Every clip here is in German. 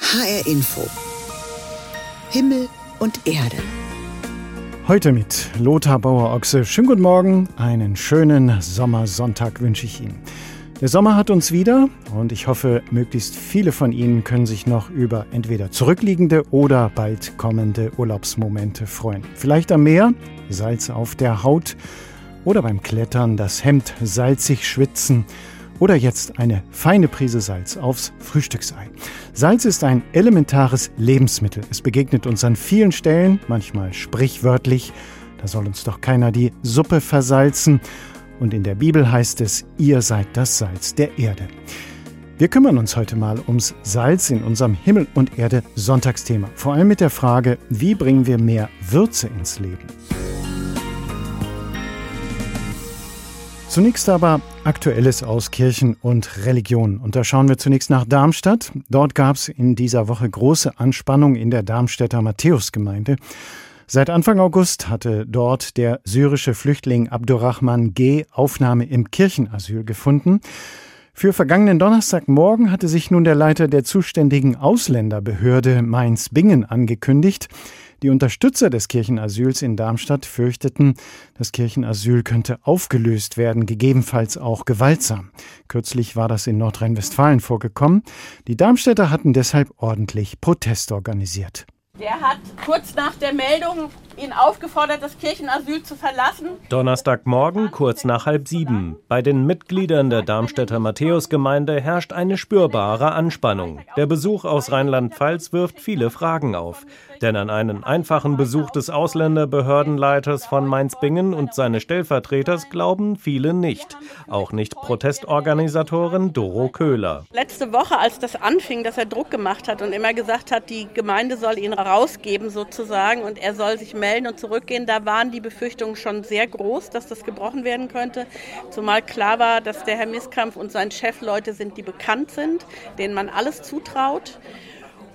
HR Info. Himmel und Erde. Heute mit Lothar Bauer-Ochse. Schönen guten Morgen, einen schönen Sommersonntag wünsche ich Ihnen. Der Sommer hat uns wieder und ich hoffe, möglichst viele von Ihnen können sich noch über entweder zurückliegende oder bald kommende Urlaubsmomente freuen. Vielleicht am Meer, Salz auf der Haut oder beim Klettern das Hemd salzig schwitzen oder jetzt eine feine Prise Salz aufs Frühstücksei. Salz ist ein elementares Lebensmittel. Es begegnet uns an vielen Stellen, manchmal sprichwörtlich. Da soll uns doch keiner die Suppe versalzen. Und in der Bibel heißt es, ihr seid das Salz der Erde. Wir kümmern uns heute mal ums Salz in unserem Himmel und Erde Sonntagsthema. Vor allem mit der Frage, wie bringen wir mehr Würze ins Leben? Zunächst aber Aktuelles aus Kirchen und Religion. Und da schauen wir zunächst nach Darmstadt. Dort gab es in dieser Woche große Anspannung in der Darmstädter Matthäusgemeinde. Seit Anfang August hatte dort der syrische Flüchtling Abdurrahman G. Aufnahme im Kirchenasyl gefunden. Für vergangenen Donnerstagmorgen hatte sich nun der Leiter der zuständigen Ausländerbehörde Mainz-Bingen angekündigt. Die Unterstützer des Kirchenasyls in Darmstadt fürchteten, das Kirchenasyl könnte aufgelöst werden, gegebenenfalls auch gewaltsam. Kürzlich war das in Nordrhein-Westfalen vorgekommen. Die Darmstädter hatten deshalb ordentlich Protest organisiert. Der hat kurz nach der Meldung ihn aufgefordert, das Kirchenasyl zu verlassen. Donnerstagmorgen kurz nach halb sieben. Bei den Mitgliedern der Darmstädter Matthäusgemeinde herrscht eine spürbare Anspannung. Der Besuch aus Rheinland-Pfalz wirft viele Fragen auf. Denn an einen einfachen Besuch des Ausländerbehördenleiters von Mainz-Bingen und seine Stellvertreters glauben viele nicht. Auch nicht Protestorganisatorin Doro Köhler. Letzte Woche, als das anfing, dass er Druck gemacht hat und immer gesagt hat, die Gemeinde soll ihn rausgeben sozusagen und er soll sich melden und zurückgehen, da waren die Befürchtungen schon sehr groß, dass das gebrochen werden könnte. Zumal klar war, dass der Herr Misskampf und sein Chef Leute sind, die bekannt sind, denen man alles zutraut.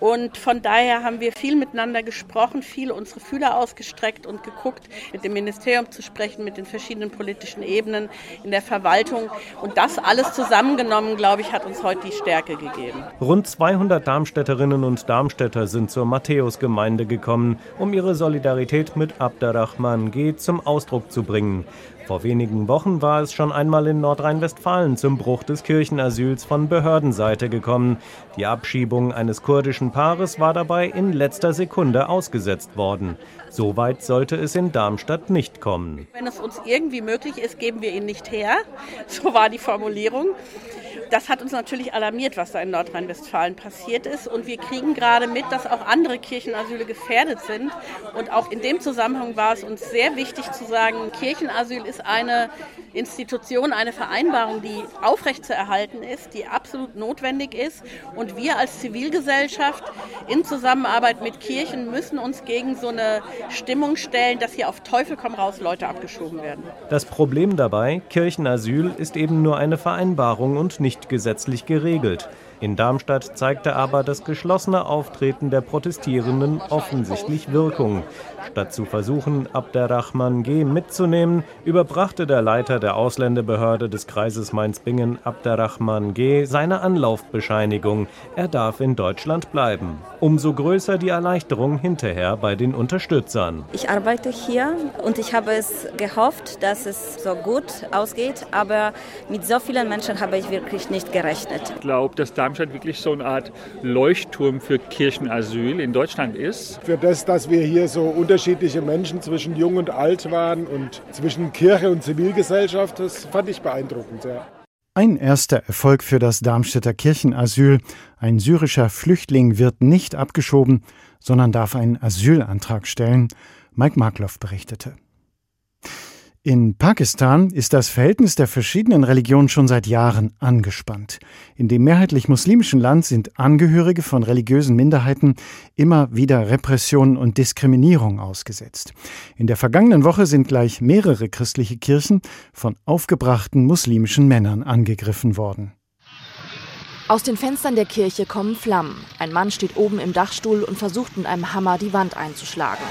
Und von daher haben wir viel miteinander gesprochen, viel unsere Fühler ausgestreckt und geguckt, mit dem Ministerium zu sprechen, mit den verschiedenen politischen Ebenen in der Verwaltung. Und das alles zusammengenommen, glaube ich, hat uns heute die Stärke gegeben. Rund 200 Darmstädterinnen und Darmstädter sind zur Matthäusgemeinde gekommen, um ihre Solidarität mit Abderrahman G. zum Ausdruck zu bringen. Vor wenigen Wochen war es schon einmal in Nordrhein-Westfalen zum Bruch des Kirchenasyls von Behördenseite gekommen. Die Abschiebung eines kurdischen Paares war dabei in letzter Sekunde ausgesetzt worden. So weit sollte es in Darmstadt nicht kommen. Wenn es uns irgendwie möglich ist, geben wir ihn nicht her. So war die Formulierung. Das hat uns natürlich alarmiert, was da in Nordrhein-Westfalen passiert ist. Und wir kriegen gerade mit, dass auch andere Kirchenasyle gefährdet sind. Und auch in dem Zusammenhang war es uns sehr wichtig zu sagen, Kirchenasyl ist eine Institution, eine Vereinbarung, die aufrechtzuerhalten ist, die absolut notwendig ist. Und wir als Zivilgesellschaft in Zusammenarbeit mit Kirchen müssen uns gegen so eine Stimmung stellen, dass hier auf Teufel komm raus Leute abgeschoben werden. Das Problem dabei, Kirchenasyl ist eben nur eine Vereinbarung und nicht nicht gesetzlich geregelt. In Darmstadt zeigte aber das geschlossene Auftreten der Protestierenden offensichtlich Wirkung. Statt zu versuchen, Abderrahman G. mitzunehmen, überbrachte der Leiter der Ausländerbehörde des Kreises Mainz-Bingen, Abderrahman G., seine Anlaufbescheinigung. Er darf in Deutschland bleiben. Umso größer die Erleichterung hinterher bei den Unterstützern. Ich arbeite hier und ich habe es gehofft, dass es so gut ausgeht, aber mit so vielen Menschen habe ich wirklich nicht gerechnet. Ich glaube, dass Darmstadt wirklich so eine Art Leuchtturm für Kirchenasyl in Deutschland ist. Für das, dass wir hier so unterschiedliche Menschen zwischen Jung und Alt waren und zwischen Kirche und Zivilgesellschaft, das fand ich beeindruckend. Ja. Ein erster Erfolg für das Darmstädter Kirchenasyl. Ein syrischer Flüchtling wird nicht abgeschoben, sondern darf einen Asylantrag stellen. Mike Markloff berichtete. In Pakistan ist das Verhältnis der verschiedenen Religionen schon seit Jahren angespannt. In dem mehrheitlich muslimischen Land sind Angehörige von religiösen Minderheiten immer wieder Repressionen und Diskriminierung ausgesetzt. In der vergangenen Woche sind gleich mehrere christliche Kirchen von aufgebrachten muslimischen Männern angegriffen worden. Aus den Fenstern der Kirche kommen Flammen. Ein Mann steht oben im Dachstuhl und versucht mit einem Hammer die Wand einzuschlagen.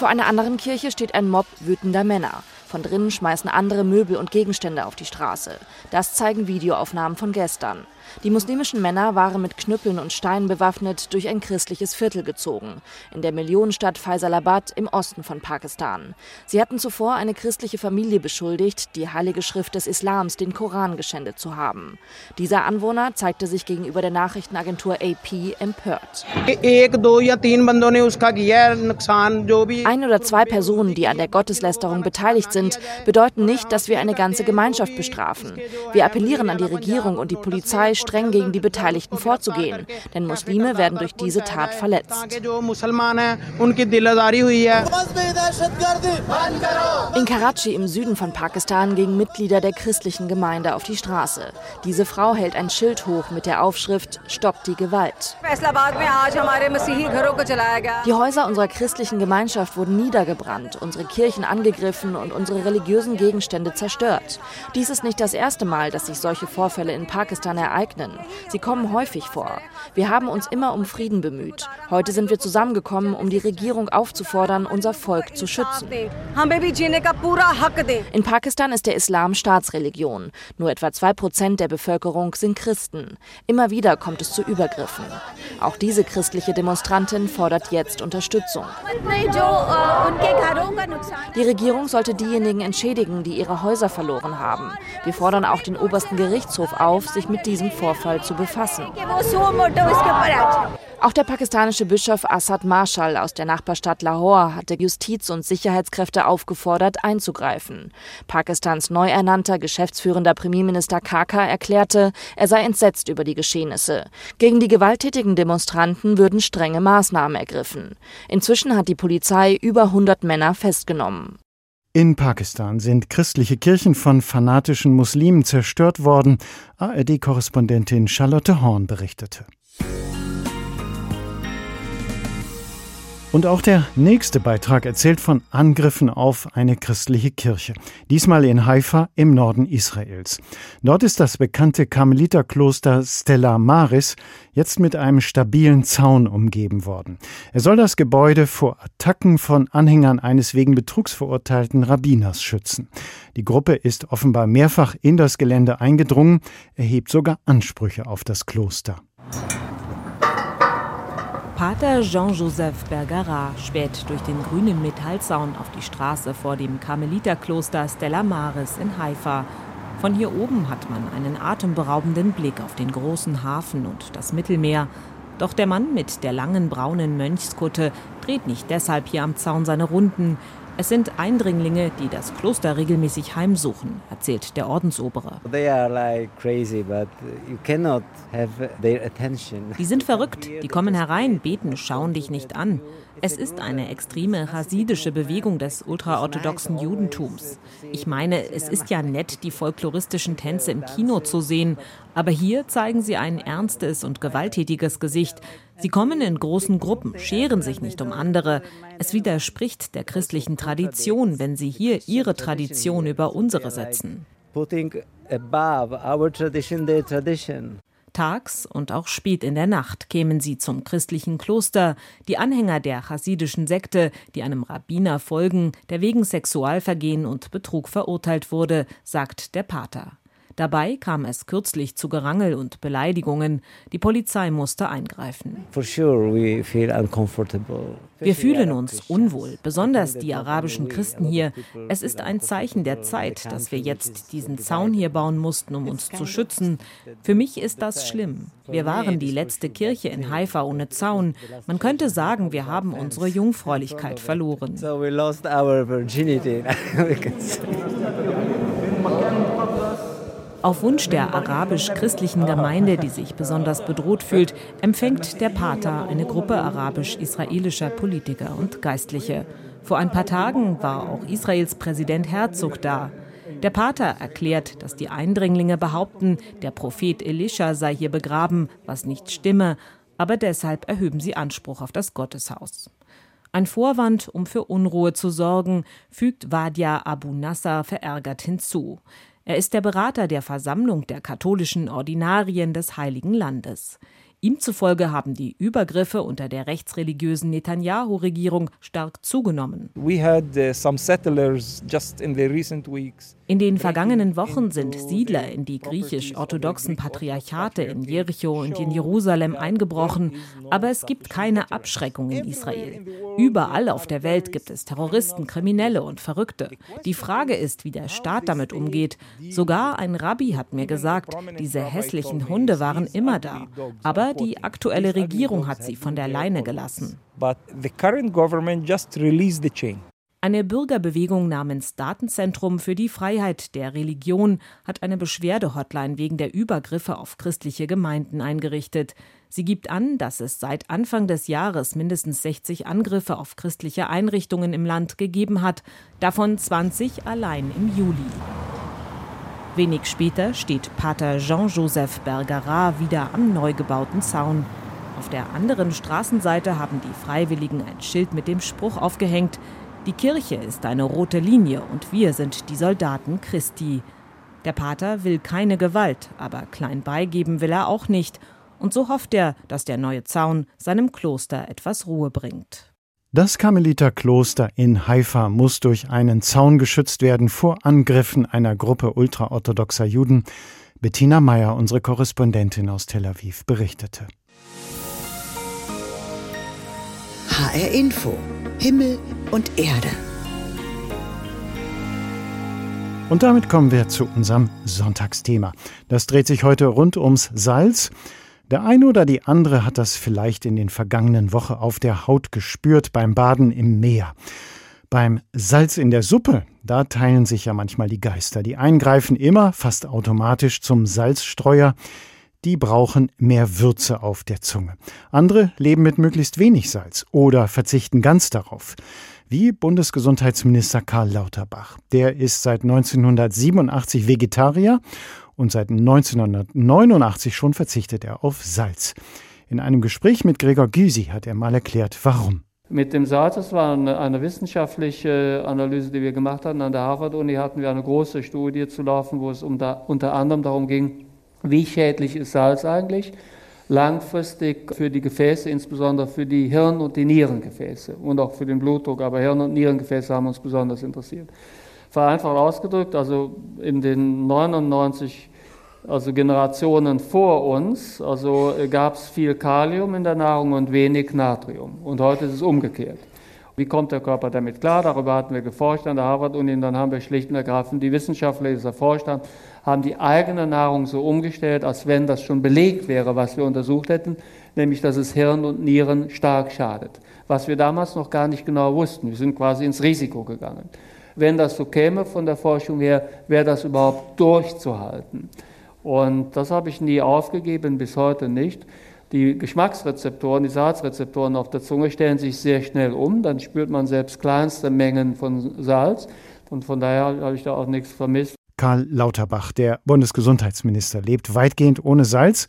Vor einer anderen Kirche steht ein Mob wütender Männer. Von drinnen schmeißen andere Möbel und Gegenstände auf die Straße. Das zeigen Videoaufnahmen von gestern. Die muslimischen Männer waren mit Knüppeln und Steinen bewaffnet durch ein christliches Viertel gezogen, in der Millionenstadt Faisalabad im Osten von Pakistan. Sie hatten zuvor eine christliche Familie beschuldigt, die heilige Schrift des Islams, den Koran, geschändet zu haben. Dieser Anwohner zeigte sich gegenüber der Nachrichtenagentur AP empört. Ein oder zwei Personen, die an der Gotteslästerung beteiligt sind, bedeuten nicht, dass wir eine ganze Gemeinschaft bestrafen. Wir appellieren an die Regierung und die Polizei, streng gegen die Beteiligten vorzugehen, denn Muslime werden durch diese Tat verletzt. In Karachi im Süden von Pakistan gingen Mitglieder der christlichen Gemeinde auf die Straße. Diese Frau hält ein Schild hoch mit der Aufschrift Stopp die Gewalt. Die Häuser unserer christlichen Gemeinschaft wurden niedergebrannt, unsere Kirchen angegriffen und unsere religiösen Gegenstände zerstört. Dies ist nicht das erste Mal, dass sich solche Vorfälle in Pakistan ereignen. Sie kommen häufig vor. Wir haben uns immer um Frieden bemüht. Heute sind wir zusammengekommen, um die Regierung aufzufordern, unser Volk zu schützen. In Pakistan ist der Islam Staatsreligion. Nur etwa zwei Prozent der Bevölkerung sind Christen. Immer wieder kommt es zu Übergriffen. Auch diese christliche Demonstrantin fordert jetzt Unterstützung. Die Regierung sollte diejenigen entschädigen, die ihre Häuser verloren haben. Wir fordern auch den obersten Gerichtshof auf, sich mit diesem Vorfall zu befassen. Auch der pakistanische Bischof Assad Marshall aus der Nachbarstadt Lahore hatte Justiz- und Sicherheitskräfte aufgefordert, einzugreifen. Pakistans neu ernannter geschäftsführender Premierminister Kaka erklärte, er sei entsetzt über die Geschehnisse. Gegen die gewalttätigen Demonstranten würden strenge Maßnahmen ergriffen. Inzwischen hat die Polizei über 100 Männer festgenommen. In Pakistan sind christliche Kirchen von fanatischen Muslimen zerstört worden. ARD-Korrespondentin Charlotte Horn berichtete. Und auch der nächste Beitrag erzählt von Angriffen auf eine christliche Kirche. Diesmal in Haifa im Norden Israels. Dort ist das bekannte Karmeliterkloster Stella Maris jetzt mit einem stabilen Zaun umgeben worden. Er soll das Gebäude vor Attacken von Anhängern eines wegen Betrugs verurteilten Rabbiners schützen. Die Gruppe ist offenbar mehrfach in das Gelände eingedrungen, erhebt sogar Ansprüche auf das Kloster. Pater Jean-Joseph Bergara späht durch den grünen Metallzaun auf die Straße vor dem Karmeliterkloster Stella Maris in Haifa. Von hier oben hat man einen atemberaubenden Blick auf den großen Hafen und das Mittelmeer. Doch der Mann mit der langen braunen Mönchskutte dreht nicht deshalb hier am Zaun seine Runden. Es sind Eindringlinge, die das Kloster regelmäßig heimsuchen, erzählt der Ordensobere. Die sind verrückt, die kommen herein, beten, schauen dich nicht an. Es ist eine extreme hasidische Bewegung des ultraorthodoxen Judentums. Ich meine, es ist ja nett, die folkloristischen Tänze im Kino zu sehen, aber hier zeigen sie ein ernstes und gewalttätiges Gesicht. Sie kommen in großen Gruppen, scheren sich nicht um andere. Es widerspricht der christlichen Tradition, wenn sie hier ihre Tradition über unsere setzen. Tags und auch spät in der Nacht kämen sie zum christlichen Kloster, die Anhänger der chassidischen Sekte, die einem Rabbiner folgen, der wegen Sexualvergehen und Betrug verurteilt wurde, sagt der Pater. Dabei kam es kürzlich zu Gerangel und Beleidigungen. Die Polizei musste eingreifen. Wir fühlen uns unwohl, besonders die arabischen Christen hier. Es ist ein Zeichen der Zeit, dass wir jetzt diesen Zaun hier bauen mussten, um uns zu schützen. Für mich ist das schlimm. Wir waren die letzte Kirche in Haifa ohne Zaun. Man könnte sagen, wir haben unsere Jungfräulichkeit verloren. Auf Wunsch der arabisch-christlichen Gemeinde, die sich besonders bedroht fühlt, empfängt der Pater eine Gruppe arabisch-israelischer Politiker und Geistliche. Vor ein paar Tagen war auch Israels Präsident Herzog da. Der Pater erklärt, dass die Eindringlinge behaupten, der Prophet Elisha sei hier begraben, was nicht stimme, aber deshalb erhöben sie Anspruch auf das Gotteshaus. Ein Vorwand, um für Unruhe zu sorgen, fügt Wadia Abu Nasser verärgert hinzu. Er ist der Berater der Versammlung der katholischen Ordinarien des Heiligen Landes. Ihm zufolge haben die Übergriffe unter der rechtsreligiösen Netanyahu-Regierung stark zugenommen. Uh, in den vergangenen Wochen sind Siedler in die griechisch-orthodoxen Patriarchate in Jericho und in Jerusalem eingebrochen, aber es gibt keine Abschreckung in Israel. Überall auf der Welt gibt es Terroristen, Kriminelle und Verrückte. Die Frage ist, wie der Staat damit umgeht. Sogar ein Rabbi hat mir gesagt, diese hässlichen Hunde waren immer da. Aber die aktuelle Regierung hat sie von der Leine gelassen. Eine Bürgerbewegung namens Datenzentrum für die Freiheit der Religion hat eine Beschwerdehotline wegen der Übergriffe auf christliche Gemeinden eingerichtet. Sie gibt an, dass es seit Anfang des Jahres mindestens 60 Angriffe auf christliche Einrichtungen im Land gegeben hat, davon 20 allein im Juli. Wenig später steht Pater Jean-Joseph Bergerat wieder am neu gebauten Zaun. Auf der anderen Straßenseite haben die Freiwilligen ein Schild mit dem Spruch aufgehängt: Die Kirche ist eine rote Linie und wir sind die Soldaten Christi. Der Pater will keine Gewalt, aber klein beigeben will er auch nicht. Und so hofft er, dass der neue Zaun seinem Kloster etwas Ruhe bringt. Das Karmeliterkloster in Haifa muss durch einen Zaun geschützt werden vor Angriffen einer Gruppe ultraorthodoxer Juden. Bettina Meyer, unsere Korrespondentin aus Tel Aviv, berichtete. HR Info. Himmel und Erde. Und damit kommen wir zu unserem Sonntagsthema. Das dreht sich heute rund ums Salz. Der eine oder die andere hat das vielleicht in den vergangenen Wochen auf der Haut gespürt beim Baden im Meer. Beim Salz in der Suppe, da teilen sich ja manchmal die Geister. Die einen greifen immer fast automatisch zum Salzstreuer, die brauchen mehr Würze auf der Zunge. Andere leben mit möglichst wenig Salz oder verzichten ganz darauf. Wie Bundesgesundheitsminister Karl Lauterbach. Der ist seit 1987 Vegetarier und seit 1989 schon verzichtet er auf Salz. In einem Gespräch mit Gregor Gysi hat er mal erklärt, warum. Mit dem Salz, das war eine, eine, wissenschaftliche Analyse, die wir gemacht hatten an der Harvard-Uni, hatten wir eine große Studie zu laufen, wo es um da, unter anderem darum ging, wie schädlich ist Salz eigentlich langfristig für die Gefäße, insbesondere für die Hirn- und die Nierengefäße und auch für den Blutdruck, aber Hirn- und Nierengefäße haben uns besonders interessiert. Vereinfacht ausgedrückt, also in den 99 also Generationen vor uns, also äh, gab es viel Kalium in der Nahrung und wenig Natrium. Und heute ist es umgekehrt. Wie kommt der Körper damit klar? Darüber hatten wir geforscht an der Harvard-Uni und dann haben wir schlicht und ergreifend die Wissenschaftler, die das erforscht haben, haben die eigene Nahrung so umgestellt, als wenn das schon belegt wäre, was wir untersucht hätten, nämlich dass es Hirn und Nieren stark schadet. Was wir damals noch gar nicht genau wussten. Wir sind quasi ins Risiko gegangen. Wenn das so käme von der Forschung her, wäre das überhaupt durchzuhalten. Und das habe ich nie aufgegeben, bis heute nicht. Die Geschmacksrezeptoren, die Salzrezeptoren auf der Zunge stellen sich sehr schnell um. Dann spürt man selbst kleinste Mengen von Salz. Und von daher habe ich da auch nichts vermisst. Karl Lauterbach, der Bundesgesundheitsminister, lebt weitgehend ohne Salz.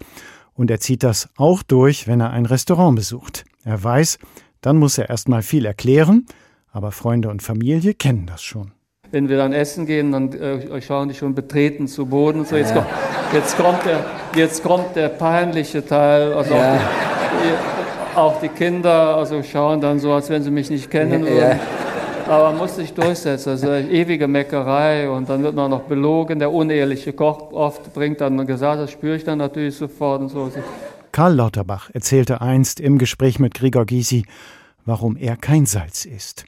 Und er zieht das auch durch, wenn er ein Restaurant besucht. Er weiß, dann muss er erst mal viel erklären. Aber Freunde und Familie kennen das schon wenn wir dann essen gehen, dann äh, schauen die schon betreten zu Boden. So, jetzt, kommt, jetzt, kommt der, jetzt kommt der peinliche Teil. Also ja. auch, die, auch, die, Kinder also schauen dann so, als wenn sie mich nicht kennen würden. Ja. Aber man muss sich durchsetzen. Also ewige Meckerei und dann wird man noch belogen. Der unehrliche Koch oft bringt dann gesagt, das spüre ich dann natürlich sofort und so. Karl Lauterbach erzählte einst im Gespräch mit Gregor Gysi, warum er kein Salz isst.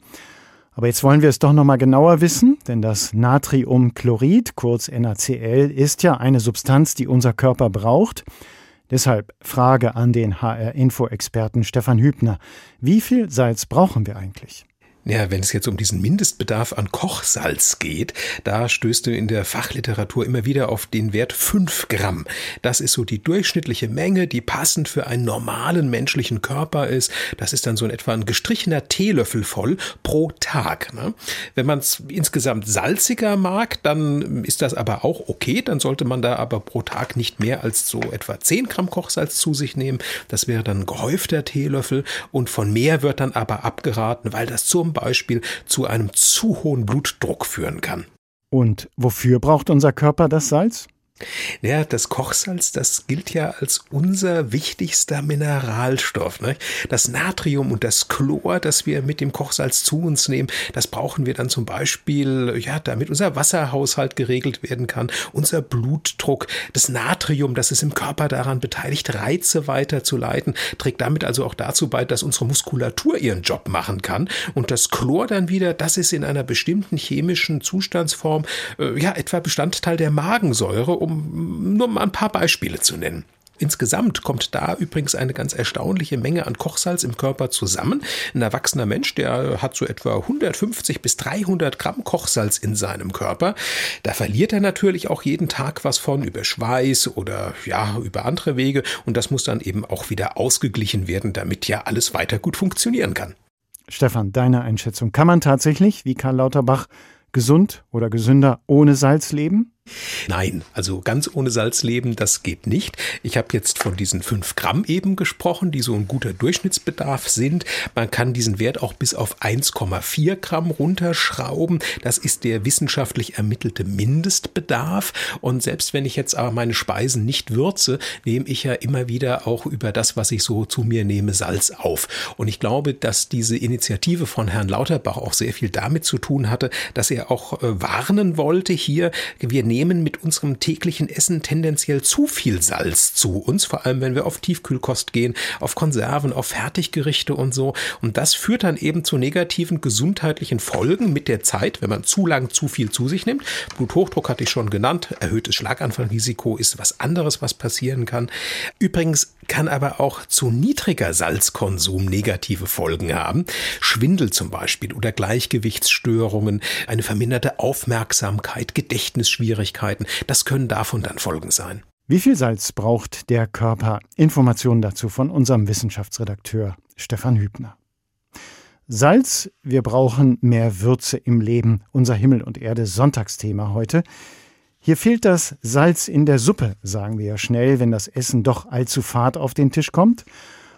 Aber jetzt wollen wir es doch noch mal genauer wissen, denn das Natriumchlorid, kurz NaCl, ist ja eine Substanz, die unser Körper braucht. Deshalb Frage an den HR-Info-Experten Stefan Hübner. Wie viel Salz brauchen wir eigentlich? Ja, wenn es jetzt um diesen Mindestbedarf an Kochsalz geht, da stößt du in der Fachliteratur immer wieder auf den Wert 5 Gramm. Das ist so die durchschnittliche Menge, die passend für einen normalen menschlichen Körper ist. Das ist dann so in etwa ein gestrichener Teelöffel voll pro Tag. Ne? Wenn man es insgesamt salziger mag, dann ist das aber auch okay. Dann sollte man da aber pro Tag nicht mehr als so etwa 10 Gramm Kochsalz zu sich nehmen. Das wäre dann ein gehäufter Teelöffel und von mehr wird dann aber abgeraten, weil das zum Beispiel zu einem zu hohen Blutdruck führen kann. Und wofür braucht unser Körper das Salz? Ja, das Kochsalz, das gilt ja als unser wichtigster Mineralstoff. Ne? Das Natrium und das Chlor, das wir mit dem Kochsalz zu uns nehmen, das brauchen wir dann zum Beispiel, ja, damit unser Wasserhaushalt geregelt werden kann, unser Blutdruck. Das Natrium, das ist im Körper daran beteiligt, Reize weiterzuleiten, trägt damit also auch dazu bei, dass unsere Muskulatur ihren Job machen kann. Und das Chlor dann wieder, das ist in einer bestimmten chemischen Zustandsform, äh, ja, etwa Bestandteil der Magensäure um nur mal ein paar Beispiele zu nennen. Insgesamt kommt da übrigens eine ganz erstaunliche Menge an Kochsalz im Körper zusammen. Ein erwachsener Mensch, der hat so etwa 150 bis 300 Gramm Kochsalz in seinem Körper. Da verliert er natürlich auch jeden Tag was von über Schweiß oder ja, über andere Wege. Und das muss dann eben auch wieder ausgeglichen werden, damit ja alles weiter gut funktionieren kann. Stefan, deine Einschätzung. Kann man tatsächlich, wie Karl Lauterbach, gesund oder gesünder ohne Salz leben? Nein, also ganz ohne Salz leben, das geht nicht. Ich habe jetzt von diesen fünf Gramm eben gesprochen, die so ein guter Durchschnittsbedarf sind. Man kann diesen Wert auch bis auf 1,4 Gramm runterschrauben. Das ist der wissenschaftlich ermittelte Mindestbedarf. Und selbst wenn ich jetzt aber meine Speisen nicht würze, nehme ich ja immer wieder auch über das, was ich so zu mir nehme, Salz auf. Und ich glaube, dass diese Initiative von Herrn Lauterbach auch sehr viel damit zu tun hatte, dass er auch äh, warnen wollte hier, wir nehmen mit unserem täglichen Essen tendenziell zu viel Salz zu uns, vor allem wenn wir auf Tiefkühlkost gehen, auf Konserven, auf Fertiggerichte und so. Und das führt dann eben zu negativen gesundheitlichen Folgen mit der Zeit, wenn man zu lang zu viel zu sich nimmt. Bluthochdruck hatte ich schon genannt, erhöhtes Schlaganfallrisiko ist was anderes, was passieren kann. Übrigens kann aber auch zu niedriger Salzkonsum negative Folgen haben. Schwindel zum Beispiel oder Gleichgewichtsstörungen, eine verminderte Aufmerksamkeit, Gedächtnisschwierigkeiten Schwierigkeiten. Das können davon dann Folgen sein. Wie viel Salz braucht der Körper? Informationen dazu von unserem Wissenschaftsredakteur Stefan Hübner. Salz, wir brauchen mehr Würze im Leben. Unser Himmel und Erde Sonntagsthema heute. Hier fehlt das Salz in der Suppe, sagen wir ja schnell, wenn das Essen doch allzu fad auf den Tisch kommt.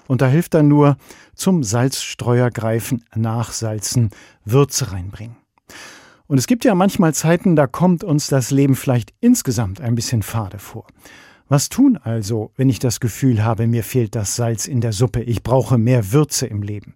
Und da hilft dann nur zum Salzstreuer greifen, nachsalzen, Würze reinbringen. Und es gibt ja manchmal Zeiten, da kommt uns das Leben vielleicht insgesamt ein bisschen fade vor. Was tun also, wenn ich das Gefühl habe, mir fehlt das Salz in der Suppe, ich brauche mehr Würze im Leben?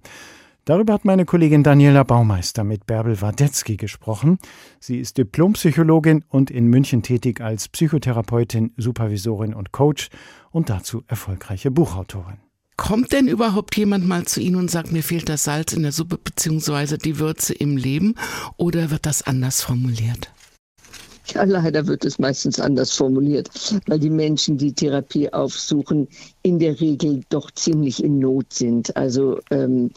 Darüber hat meine Kollegin Daniela Baumeister mit Bärbel Wadetzky gesprochen. Sie ist Diplompsychologin und in München tätig als Psychotherapeutin, Supervisorin und Coach und dazu erfolgreiche Buchautorin. Kommt denn überhaupt jemand mal zu Ihnen und sagt, mir fehlt das Salz in der Suppe beziehungsweise die Würze im Leben oder wird das anders formuliert? Ja, leider wird es meistens anders formuliert, weil die Menschen, die Therapie aufsuchen, in der Regel doch ziemlich in Not sind. Also ähm,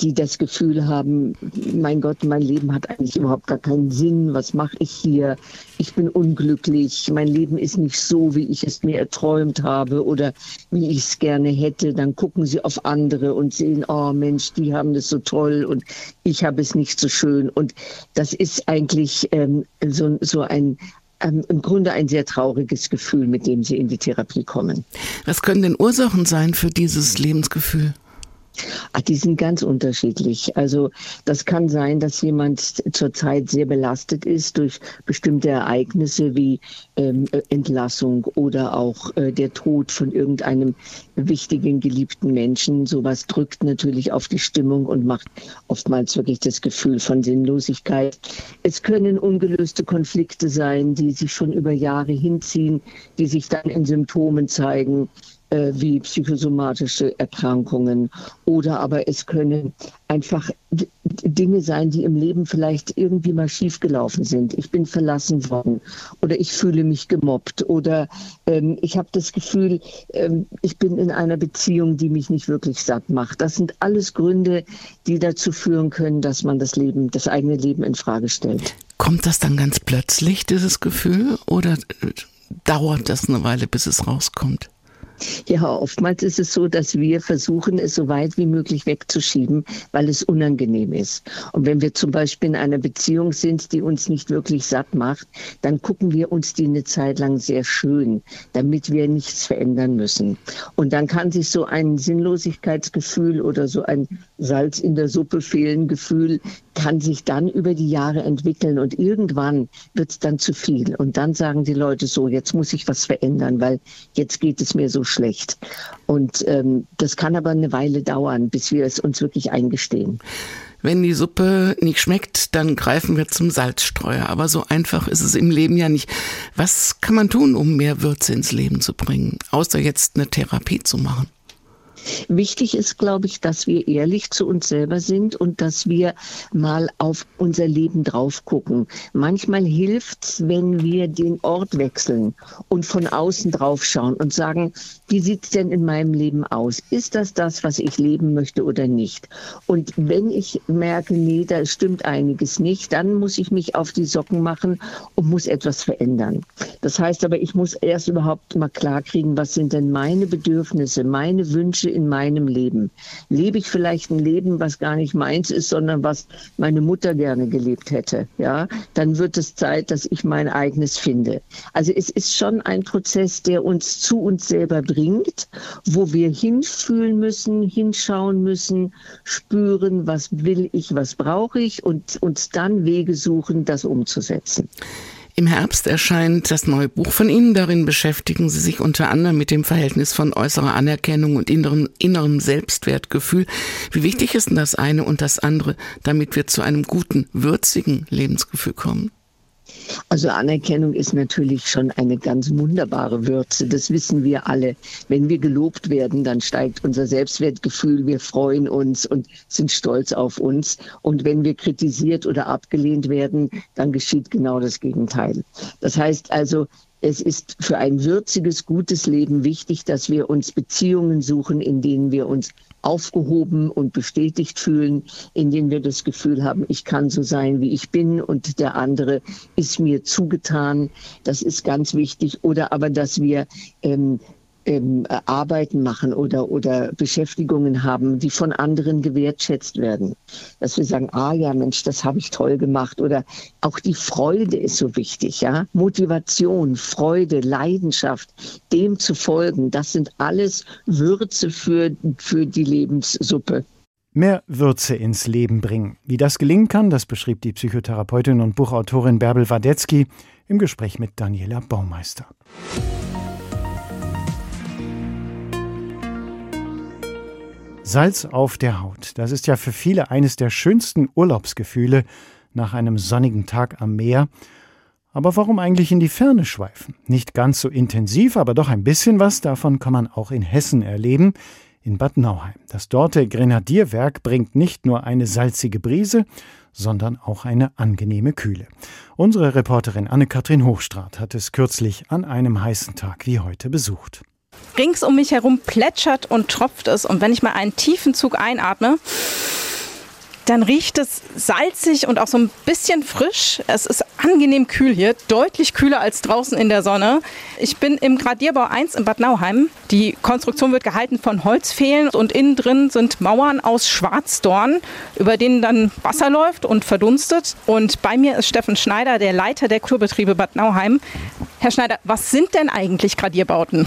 die das Gefühl haben, mein Gott, mein Leben hat eigentlich überhaupt gar keinen Sinn, was mache ich hier? Ich bin unglücklich, mein Leben ist nicht so, wie ich es mir erträumt habe oder wie ich es gerne hätte. Dann gucken sie auf andere und sehen, oh Mensch, die haben das so toll und ich habe es nicht so schön. Und das ist eigentlich ähm, so, so ein, ähm, im Grunde ein sehr trauriges Gefühl, mit dem sie in die Therapie kommen. Was können denn Ursachen sein für dieses Lebensgefühl? Ach, die sind ganz unterschiedlich. Also das kann sein, dass jemand zurzeit sehr belastet ist durch bestimmte Ereignisse wie ähm, Entlassung oder auch äh, der Tod von irgendeinem wichtigen, geliebten Menschen. Sowas drückt natürlich auf die Stimmung und macht oftmals wirklich das Gefühl von Sinnlosigkeit. Es können ungelöste Konflikte sein, die sich schon über Jahre hinziehen, die sich dann in Symptomen zeigen äh, wie psychosomatische Erkrankungen oder aber es können einfach Dinge sein, die im Leben vielleicht irgendwie mal schiefgelaufen sind. Ich bin verlassen worden oder ich fühle mich gemobbt oder ähm, ich habe das Gefühl, ähm, ich bin in einer Beziehung, die mich nicht wirklich satt macht. Das sind alles Gründe, die dazu führen können, dass man das Leben, das eigene Leben in Frage stellt. Kommt das dann ganz plötzlich, dieses Gefühl, oder dauert das eine Weile, bis es rauskommt? Ja, oftmals ist es so, dass wir versuchen, es so weit wie möglich wegzuschieben, weil es unangenehm ist. Und wenn wir zum Beispiel in einer Beziehung sind, die uns nicht wirklich satt macht, dann gucken wir uns die eine Zeit lang sehr schön, damit wir nichts verändern müssen. Und dann kann sich so ein Sinnlosigkeitsgefühl oder so ein Salz in der Suppe fehlen Gefühl kann sich dann über die Jahre entwickeln und irgendwann wird es dann zu viel. Und dann sagen die Leute so, jetzt muss ich was verändern, weil jetzt geht es mir so schlecht. Und ähm, das kann aber eine Weile dauern, bis wir es uns wirklich eingestehen. Wenn die Suppe nicht schmeckt, dann greifen wir zum Salzstreuer. Aber so einfach ist es im Leben ja nicht. Was kann man tun, um mehr Würze ins Leben zu bringen, außer jetzt eine Therapie zu machen? Wichtig ist, glaube ich, dass wir ehrlich zu uns selber sind und dass wir mal auf unser Leben drauf gucken. Manchmal hilft es, wenn wir den Ort wechseln und von außen drauf schauen und sagen, wie sieht es denn in meinem Leben aus? Ist das das, was ich leben möchte oder nicht? Und wenn ich merke, nee, da stimmt einiges nicht, dann muss ich mich auf die Socken machen und muss etwas verändern. Das heißt aber, ich muss erst überhaupt mal klarkriegen, was sind denn meine Bedürfnisse, meine Wünsche in meinem Leben? Lebe ich vielleicht ein Leben, was gar nicht meins ist, sondern was meine Mutter gerne gelebt hätte? Ja, dann wird es Zeit, dass ich mein eigenes finde. Also es ist schon ein Prozess, der uns zu uns selber bringt, wo wir hinfühlen müssen, hinschauen müssen, spüren, was will ich, was brauche ich und uns dann Wege suchen, das umzusetzen. Im Herbst erscheint das neue Buch von Ihnen. Darin beschäftigen Sie sich unter anderem mit dem Verhältnis von äußerer Anerkennung und innerem, innerem Selbstwertgefühl. Wie wichtig ist denn das eine und das andere, damit wir zu einem guten, würzigen Lebensgefühl kommen? Also Anerkennung ist natürlich schon eine ganz wunderbare Würze. Das wissen wir alle. Wenn wir gelobt werden, dann steigt unser Selbstwertgefühl. Wir freuen uns und sind stolz auf uns. Und wenn wir kritisiert oder abgelehnt werden, dann geschieht genau das Gegenteil. Das heißt also, es ist für ein würziges, gutes Leben wichtig, dass wir uns Beziehungen suchen, in denen wir uns aufgehoben und bestätigt fühlen, in denen wir das Gefühl haben, ich kann so sein, wie ich bin und der andere ist mir zugetan. Das ist ganz wichtig. Oder aber, dass wir ähm, ähm, Arbeiten machen oder, oder Beschäftigungen haben, die von anderen gewertschätzt werden. Dass wir sagen, ah ja, Mensch, das habe ich toll gemacht. Oder auch die Freude ist so wichtig, ja. Motivation, Freude, Leidenschaft, dem zu folgen, das sind alles Würze für, für die Lebenssuppe. Mehr Würze ins Leben bringen. Wie das gelingen kann, das beschrieb die Psychotherapeutin und Buchautorin Bärbel Wadetzky im Gespräch mit Daniela Baumeister. Salz auf der Haut. Das ist ja für viele eines der schönsten Urlaubsgefühle nach einem sonnigen Tag am Meer. Aber warum eigentlich in die Ferne schweifen? Nicht ganz so intensiv, aber doch ein bisschen was davon kann man auch in Hessen erleben, in Bad Nauheim. Das dorte Grenadierwerk bringt nicht nur eine salzige Brise, sondern auch eine angenehme Kühle. Unsere Reporterin Anne-Kathrin Hochstrat hat es kürzlich an einem heißen Tag wie heute besucht. Rings um mich herum plätschert und tropft es. Und wenn ich mal einen tiefen Zug einatme, dann riecht es salzig und auch so ein bisschen frisch. Es ist angenehm kühl hier, deutlich kühler als draußen in der Sonne. Ich bin im Gradierbau 1 in Bad Nauheim. Die Konstruktion wird gehalten von Holzpfählen und innen drin sind Mauern aus Schwarzdorn, über denen dann Wasser läuft und verdunstet. Und bei mir ist Steffen Schneider, der Leiter der Kulturbetriebe Bad Nauheim. Herr Schneider, was sind denn eigentlich Gradierbauten?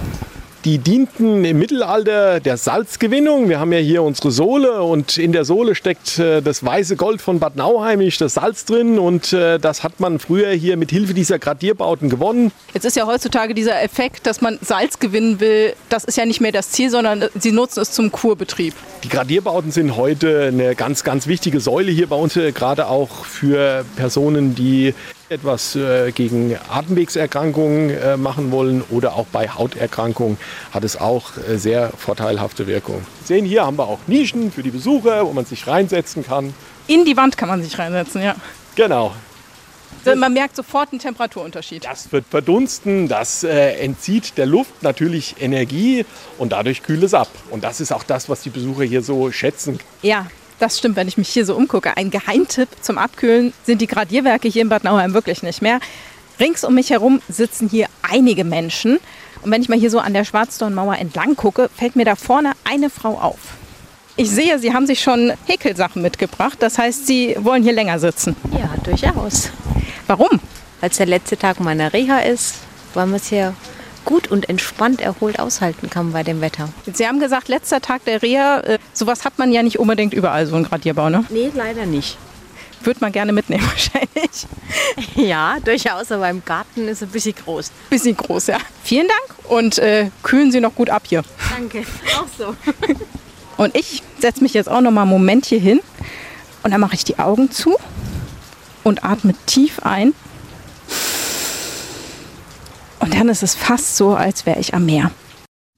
Die dienten im Mittelalter der Salzgewinnung. Wir haben ja hier unsere Sohle und in der Sohle steckt äh, das weiße Gold von Bad Nauheimisch, das Salz drin und äh, das hat man früher hier mit Hilfe dieser Gradierbauten gewonnen. Jetzt ist ja heutzutage dieser Effekt, dass man Salz gewinnen will, das ist ja nicht mehr das Ziel, sondern Sie nutzen es zum Kurbetrieb. Die Gradierbauten sind heute eine ganz, ganz wichtige Säule hier bei uns, äh, gerade auch für Personen, die etwas äh, gegen Atemwegserkrankungen äh, machen wollen oder auch bei Hauterkrankungen hat es auch äh, sehr vorteilhafte Wirkung. Sie sehen hier haben wir auch Nischen für die Besucher, wo man sich reinsetzen kann. In die Wand kann man sich reinsetzen, ja. Genau. Man merkt sofort einen Temperaturunterschied. Das wird verdunsten, das äh, entzieht der Luft natürlich Energie und dadurch kühlt es ab. Und das ist auch das, was die Besucher hier so schätzen. Ja, das stimmt, wenn ich mich hier so umgucke. Ein Geheimtipp zum Abkühlen sind die Gradierwerke hier in Bad Nauheim wirklich nicht mehr. Rings um mich herum sitzen hier einige Menschen. Und wenn ich mal hier so an der Schwarzdornmauer entlang gucke, fällt mir da vorne eine Frau auf. Ich sehe, Sie haben sich schon Häkelsachen mitgebracht. Das heißt, Sie wollen hier länger sitzen. Ja, durchaus. Warum? Weil es der letzte Tag meiner Reha ist, wollen wir es hier gut und entspannt erholt aushalten kann bei dem Wetter. Sie haben gesagt, letzter Tag der Reha, äh, sowas hat man ja nicht unbedingt überall, so ein Gradierbau, ne? Nee, leider nicht. Würde man gerne mitnehmen wahrscheinlich. Ja, durchaus, aber im Garten ist es ein bisschen groß. Bisschen groß, ja. Vielen Dank und äh, kühlen Sie noch gut ab hier. Danke, auch so. Und ich setze mich jetzt auch noch mal einen Moment hier hin und dann mache ich die Augen zu und atme tief ein. Und dann ist es fast so, als wäre ich am Meer.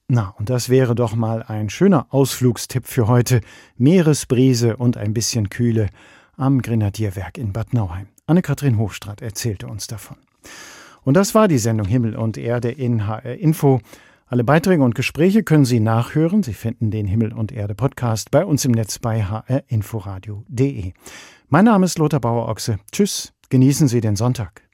Na, und das wäre doch mal ein schöner Ausflugstipp für heute. Meeresbrise und ein bisschen Kühle am Grenadierwerk in Bad Nauheim. Anne-Kathrin Hochstrat erzählte uns davon. Und das war die Sendung Himmel und Erde in HR Info. Alle Beiträge und Gespräche können Sie nachhören. Sie finden den Himmel und Erde Podcast bei uns im Netz bei hrinforadio.de. Mein Name ist Lothar Bauer-Ochse. Tschüss, genießen Sie den Sonntag.